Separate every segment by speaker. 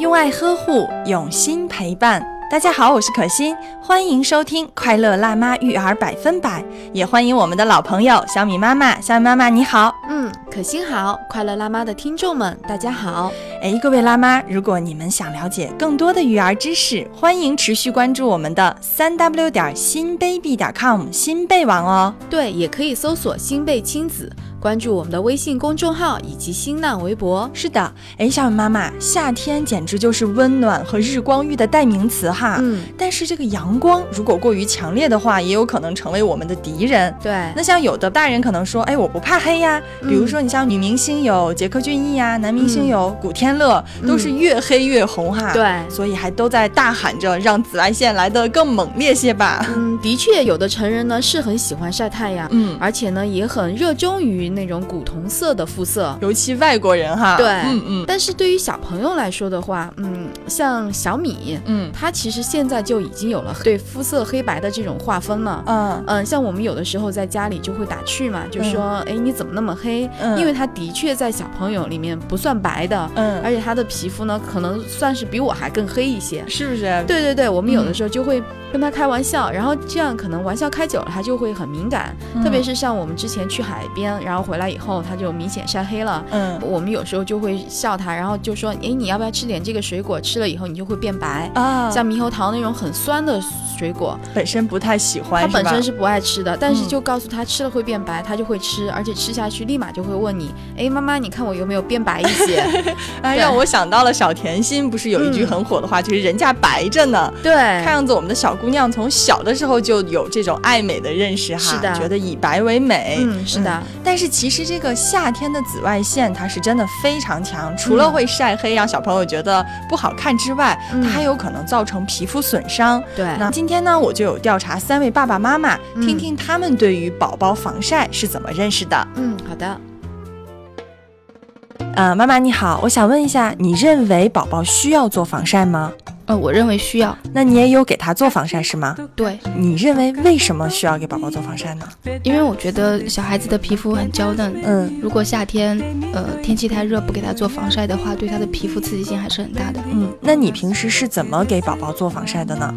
Speaker 1: 用爱呵护，用心陪伴。大家好，我是可心，欢迎收听《快乐辣妈育儿百分百》，也欢迎我们的老朋友小米妈妈。小米妈妈你好，
Speaker 2: 嗯，可心好，快乐辣妈的听众们大家好。
Speaker 1: 哎，各位辣妈，如果你们想了解更多的育儿知识，欢迎持续关注我们的三 w 点新 baby 点 com 新贝网哦。
Speaker 2: 对，也可以搜索新贝亲子。关注我们的微信公众号以及新浪微博。
Speaker 1: 是的，哎，小雨妈妈，夏天简直就是温暖和日光浴的代名词哈。
Speaker 2: 嗯，
Speaker 1: 但是这个阳光如果过于强烈的话，也有可能成为我们的敌人。
Speaker 2: 对，
Speaker 1: 那像有的大人可能说，哎，我不怕黑呀。比如说，你像女明星有杰克隽逸呀，男明星有古天乐，都是越黑越红哈。
Speaker 2: 对，
Speaker 1: 所以还都在大喊着让紫外线来得更猛烈些吧。
Speaker 2: 嗯，的确，有的成人呢是很喜欢晒太阳，
Speaker 1: 嗯，
Speaker 2: 而且呢也很热衷于。那种古铜色的肤色，
Speaker 1: 尤其外国人哈，
Speaker 2: 对，
Speaker 1: 嗯嗯。
Speaker 2: 但是对于小朋友来说的话，嗯，像小米，
Speaker 1: 嗯，
Speaker 2: 它其实现在就已经有了对肤色黑白的这种划分了，
Speaker 1: 嗯
Speaker 2: 嗯。像我们有的时候在家里就会打趣嘛，就说，哎，你怎么那么黑？因为他的确在小朋友里面不算白的，
Speaker 1: 嗯，
Speaker 2: 而且他的皮肤呢，可能算是比我还更黑一些，
Speaker 1: 是不是？
Speaker 2: 对对对，我们有的时候就会跟他开玩笑，然后这样可能玩笑开久了，他就会很敏感，特别是像我们之前去海边，然后。回来以后，他就明显晒黑了。
Speaker 1: 嗯，
Speaker 2: 我们有时候就会笑他，然后就说：“哎，你要不要吃点这个水果？吃了以后你就会变白
Speaker 1: 啊。”
Speaker 2: 像猕猴桃那种很酸的水果，
Speaker 1: 本身不太喜欢，
Speaker 2: 他本身是不爱吃的。但是就告诉他吃了会变白，他就会吃，而且吃下去立马就会问你：“哎，妈妈，你看我有没有变白一些？”
Speaker 1: 哎，让我想到了小甜心，不是有一句很火的话，就是“人家白着呢。”
Speaker 2: 对，
Speaker 1: 看样子我们的小姑娘从小的时候就有这种爱美的认识哈，
Speaker 2: 是的，
Speaker 1: 觉得以白为美。
Speaker 2: 嗯，是的。
Speaker 1: 但是其实这个。夏天的紫外线它是真的非常强，除了会晒黑让小朋友觉得不好看之外，它还有可能造成皮肤损伤。
Speaker 2: 对，
Speaker 1: 那今天呢，我就有调查三位爸爸妈妈，听听他们对于宝宝防晒是怎么认识的。
Speaker 2: 嗯，好的。
Speaker 1: 呃，妈妈你好，我想问一下，你认为宝宝需要做防晒吗？
Speaker 3: 呃，我认为需要。
Speaker 1: 那你也有给他做防晒是吗？
Speaker 3: 对。
Speaker 1: 你认为为什么需要给宝宝做防晒呢？
Speaker 3: 因为我觉得小孩子的皮肤很娇嫩，
Speaker 1: 嗯，
Speaker 3: 如果夏天呃天气太热不给他做防晒的话，对他的皮肤刺激性还是很大的。
Speaker 1: 嗯，那你平时是怎么给宝宝做防晒的呢？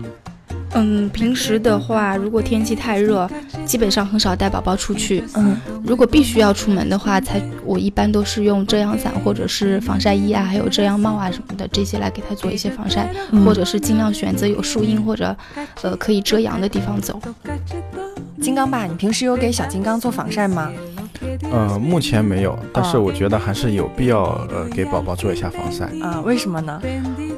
Speaker 3: 嗯，平时的话，如果天气太热，基本上很少带宝宝出去。
Speaker 1: 嗯，
Speaker 3: 如果必须要出门的话，才我一般都是用遮阳伞或者是防晒衣啊，还有遮阳帽啊什么的这些来给他做一些防晒，或者是尽量选择有树荫或者呃可以遮阳的地方走。
Speaker 1: 金刚爸，你平时有给小金刚做防晒吗？
Speaker 4: 呃，目前没有，但是我觉得还是有必要呃给宝宝做一下防晒
Speaker 1: 啊。为什么呢？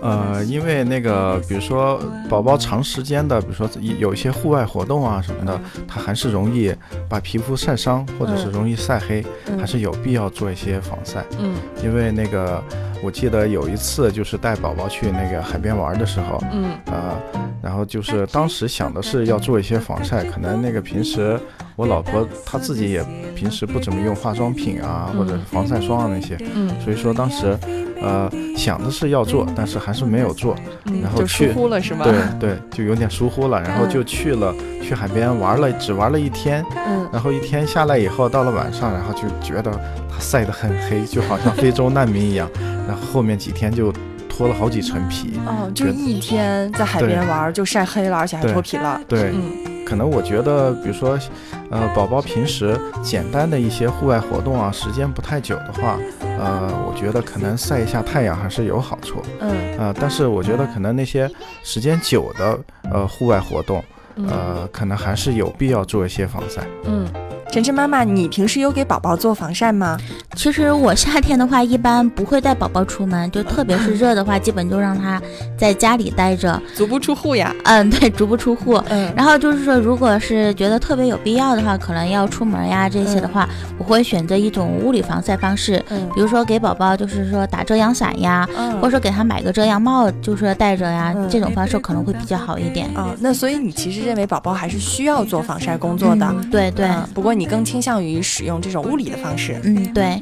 Speaker 4: 呃，因为那个比如说宝宝长时间的，比如说有一些户外活动啊什么的，他还是容易把皮肤晒伤，或者是容易晒黑，还是有必要做一些防晒。
Speaker 1: 嗯，
Speaker 4: 因为那个我记得有一次就是带宝宝去那个海边玩的时候，
Speaker 1: 嗯，
Speaker 4: 呃，然后就是当时想的是要做一些防晒，可能那个平时。我老婆她自己也平时不怎么用化妆品啊，或者是防晒霜啊那些，
Speaker 1: 嗯，
Speaker 4: 所以说当时，呃，想的是要做，但是还是没有做，然后
Speaker 1: 疏忽了是吗？
Speaker 4: 对对，就有点疏忽了，然后就去了去海边玩了，只玩了一天，
Speaker 1: 嗯，
Speaker 4: 然后一天下来以后，到了晚上，然后就觉得他晒得很黑，就好像非洲难民一样，然后后面几天就脱了好几层皮，
Speaker 1: 嗯，就一天在海边玩就晒黑了，而且还脱皮了，
Speaker 4: 对，
Speaker 1: 嗯。
Speaker 4: 可能我觉得，比如说，呃，宝宝平时简单的一些户外活动啊，时间不太久的话，呃，我觉得可能晒一下太阳还是有好处。
Speaker 1: 嗯。
Speaker 4: 呃，但是我觉得可能那些时间久的呃户外活动，呃，可能还是有必要做一些防晒。
Speaker 1: 嗯。晨晨妈妈，你平时有给宝宝做防晒吗？
Speaker 5: 其实我夏天的话，一般不会带宝宝出门，就特别是热的话，基本就让他在家里待着，
Speaker 1: 足不出户呀。
Speaker 5: 嗯，对，足不出户。
Speaker 1: 嗯，
Speaker 5: 然后就是说，如果是觉得特别有必要的话，可能要出门呀这些的话，我会选择一种物理防晒方式，
Speaker 1: 嗯，
Speaker 5: 比如说给宝宝就是说打遮阳伞呀，或者说给他买个遮阳帽，就是戴着呀，这种方式可能会比较好一点。
Speaker 1: 啊，那所以你其实认为宝宝还是需要做防晒工作的？
Speaker 5: 对对。
Speaker 1: 不过你更倾向于使用这种物理的方式。
Speaker 5: 嗯，对。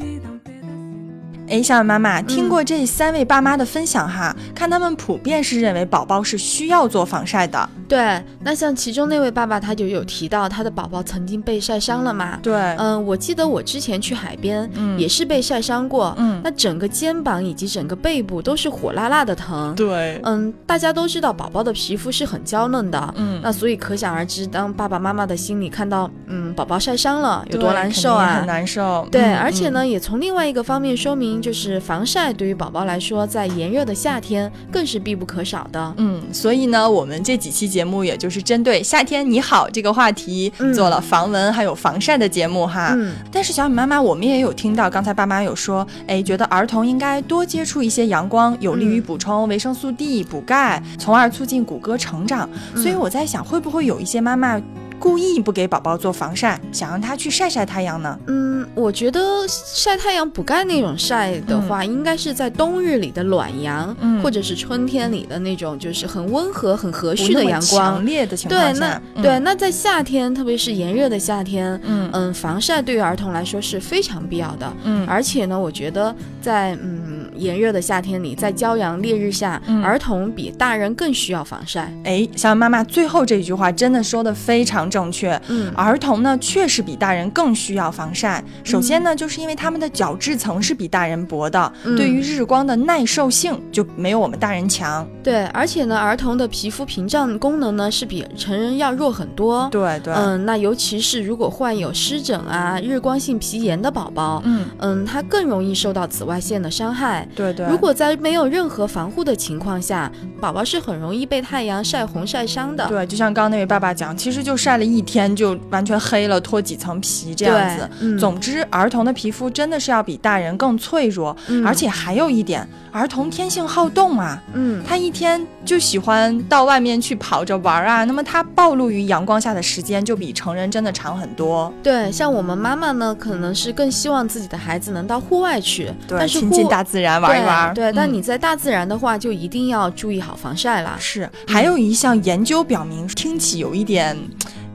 Speaker 1: 哎，小雨妈妈，听过这三位爸妈的分享哈，看他们普遍是认为宝宝是需要做防晒的。
Speaker 2: 对，那像其中那位爸爸他就有提到他的宝宝曾经被晒伤了嘛？
Speaker 1: 对，
Speaker 2: 嗯，我记得我之前去海边，
Speaker 1: 嗯
Speaker 2: 也是被晒伤过，
Speaker 1: 嗯
Speaker 2: 那整个肩膀以及整个背部都是火辣辣的疼。
Speaker 1: 对，
Speaker 2: 嗯，大家都知道宝宝的皮肤是很娇嫩的，
Speaker 1: 嗯
Speaker 2: 那所以可想而知，当爸爸妈妈的心里看到，嗯，宝宝晒伤了有多难受啊
Speaker 1: 很！难受。
Speaker 2: 对，
Speaker 1: 嗯
Speaker 2: 而且，呢，
Speaker 1: 嗯
Speaker 2: 也从另外一个方面说明，就是防晒对于宝宝来说，在炎热的夏天更是必不可少的。
Speaker 1: 嗯，所以呢，我们这几期节目也就是针对夏天你好这个话题、
Speaker 2: 嗯
Speaker 1: 做了防蚊还有防晒的节目哈。
Speaker 2: 嗯，
Speaker 1: 但是小米妈妈，我们也有听到，刚才爸妈有说，哎，觉得儿童应该多接触一些阳光，有利于
Speaker 2: 嗯
Speaker 1: 补充维生素 D、补钙，从而促进骨骼成长。所以
Speaker 2: 嗯
Speaker 1: 我在想，会不会有一些妈妈故意不给宝宝做防晒，想让他去晒晒太阳呢？
Speaker 2: 嗯，我觉得晒太阳补钙那种晒的话，应该是在冬日里的暖阳，
Speaker 1: 嗯
Speaker 2: 或者是春天里的那种就是很温和、很和煦的阳光
Speaker 1: 强。烈的情
Speaker 2: 对，
Speaker 1: 况
Speaker 2: 那
Speaker 1: 下，嗯
Speaker 2: 对，，那在夏天，特别是炎热的夏天，
Speaker 1: 嗯
Speaker 2: 嗯，防晒对于儿童来说是非常必要的。
Speaker 1: 嗯
Speaker 2: 而且呢，我觉得在嗯炎热的夏天里，在骄阳烈日下，
Speaker 1: 嗯
Speaker 2: 儿童比大人更需要防晒。
Speaker 1: 哎，小米妈妈最后这句话真的说的非常正确。
Speaker 2: 嗯
Speaker 1: 儿童呢，确实比大人更需要防晒。首先呢，就是因为他们的角质层是比大人薄的，
Speaker 2: 嗯
Speaker 1: 对于日光的耐受性就没有我们大人强。
Speaker 2: 对，而且呢，儿童的皮肤屏障功能呢是比成人要弱很多。
Speaker 1: 对对，
Speaker 2: 嗯，那尤其是如果患有湿疹啊、日光性皮炎的宝宝，
Speaker 1: 嗯，
Speaker 2: 嗯，他更容易受到紫外线的伤害。
Speaker 1: 对对。
Speaker 2: 如果在没有任何防护的情况下，宝宝是很容易被太阳晒红晒伤的。
Speaker 1: 对，就像刚刚那位爸爸讲，其实就晒了一天就完全黑了，脱几层皮这样子。
Speaker 2: 嗯、
Speaker 1: 总之，儿童的皮肤真的是要比大人更脆弱，
Speaker 2: 嗯
Speaker 1: 而且还有一点，儿童天性好动啊，
Speaker 2: 嗯，
Speaker 1: 他一天就喜欢到外面去跑着玩啊，那么他暴露于阳光下的时间就比成人真的长很多。
Speaker 2: 对，像我们妈妈呢，可能是更希望自己的孩子能到户外去，
Speaker 1: 对，
Speaker 2: 但是户
Speaker 1: 亲近大自然玩一玩。
Speaker 2: 对，对但
Speaker 1: 嗯
Speaker 2: 你在大自然的话，就一定要注意好防晒啦。
Speaker 1: 是，还有一项研究表明，听起有一点。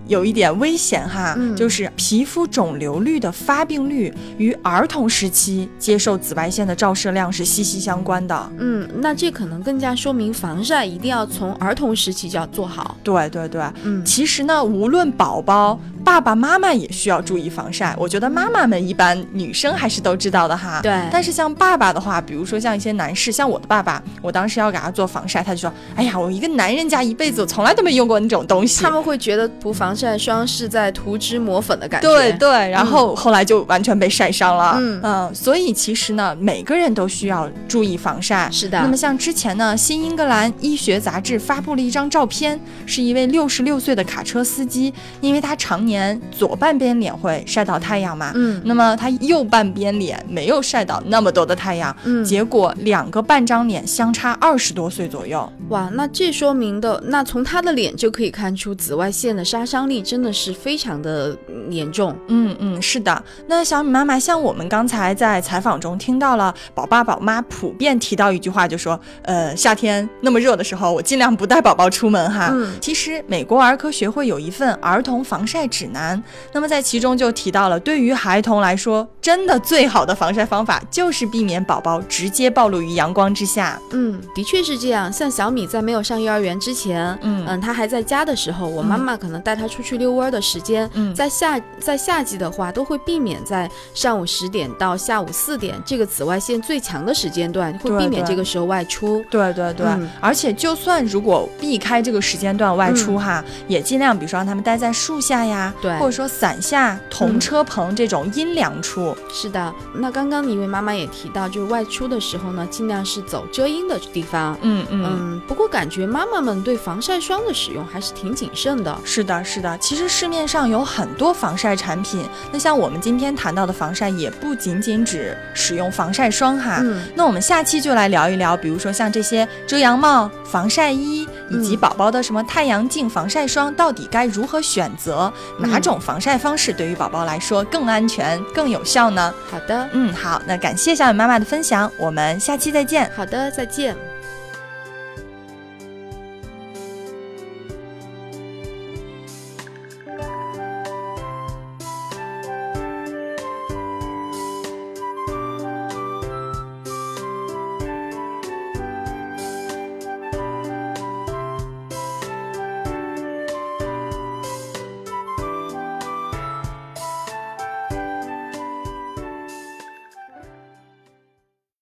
Speaker 1: 有一点危险哈，
Speaker 2: 嗯
Speaker 1: 就是皮肤肿瘤率的发病率与儿童时期接受紫外线的照射量是息息相关的。
Speaker 2: 嗯，那这可能更加说明防晒一定要从儿童时期就要做好。
Speaker 1: 对对对，
Speaker 2: 嗯，
Speaker 1: 其实呢，无论宝宝、爸爸妈妈也需要注意防晒。我觉得妈妈们一般女生还是都知道的哈。
Speaker 2: 对
Speaker 1: 但是像爸爸的话，比如说像一些男士，像我的爸爸，我当时要给他做防晒，他就说：“哎呀，我一个男人家一辈子我从来都没用过那种东西。”
Speaker 2: 他们会觉得涂防晒霜是在涂脂抹粉的感觉。
Speaker 1: 对对，然后后来就完全被晒伤了。
Speaker 2: 嗯
Speaker 1: 所以其实呢，每个人都需要注意防晒。
Speaker 2: 是的
Speaker 1: 那么像之前呢，《新英格兰医学杂志》发布了一张照片，是一位六十六岁的卡车司机，因为他常年左半边脸会晒到太阳嘛，
Speaker 2: 嗯
Speaker 1: 那么他右半边脸没有晒到那么多的太阳，
Speaker 2: 嗯，
Speaker 1: 结果两个半张脸相差二十多岁左右。
Speaker 2: 哇，那这说明的，那从他的脸就可以看出紫外线的杀伤力真的是非常的嗯严重。
Speaker 1: 嗯嗯，是的。那小米妈妈，像我们刚才在采访中听到了宝爸宝妈普遍提到一句话，就说，呃，夏天那么热的时候，我尽量不带宝宝出门哈。
Speaker 2: 嗯
Speaker 1: 其实美国儿科学会有一份儿童防晒指南，那么在其中就提到了，对于孩童来说，真的最好的防晒方法就是避免宝宝直接暴露于阳光之下。
Speaker 2: 嗯，的确是这样。像小米在没有上幼儿园之前，
Speaker 1: 嗯
Speaker 2: 嗯，他还在家的时候，我妈妈可能带他出去遛弯的时间，
Speaker 1: 嗯
Speaker 2: 在夏在夏季的话，都会避免在上午十点到下午四点这个紫外线最强的时间段，会避免这个时候外出。
Speaker 1: 对对对，
Speaker 2: 嗯
Speaker 1: 而且就算如果避开这个时间段外出哈，也尽量比如说让他们待在树下呀，
Speaker 2: 对
Speaker 1: 或者说伞下、同
Speaker 2: 嗯
Speaker 1: 车棚这种阴凉处。
Speaker 2: 是的，那刚刚一位妈妈也提到，就是外出的时候呢，尽量是走遮阴的地方。
Speaker 1: 嗯嗯。
Speaker 2: 嗯，不过感觉妈妈们对防晒霜的使用还是挺谨慎的。
Speaker 1: 是的，是的。其实市面上有很多防晒产品，那像我们今天谈到的防晒，也不仅仅只使用防晒霜哈。
Speaker 2: 嗯
Speaker 1: 那我们下期就来聊一聊，比如说像这些遮阳帽、防晒衣，以及
Speaker 2: 嗯
Speaker 1: 宝宝的什么太阳镜、防晒霜，到底该如何选择？哪
Speaker 2: 嗯
Speaker 1: 种防晒方式对于宝宝来说更安全、更有效呢？
Speaker 2: 好的，
Speaker 1: 嗯，好，那感谢小雨妈妈的分享，我们下期再见。
Speaker 2: 好的，再见。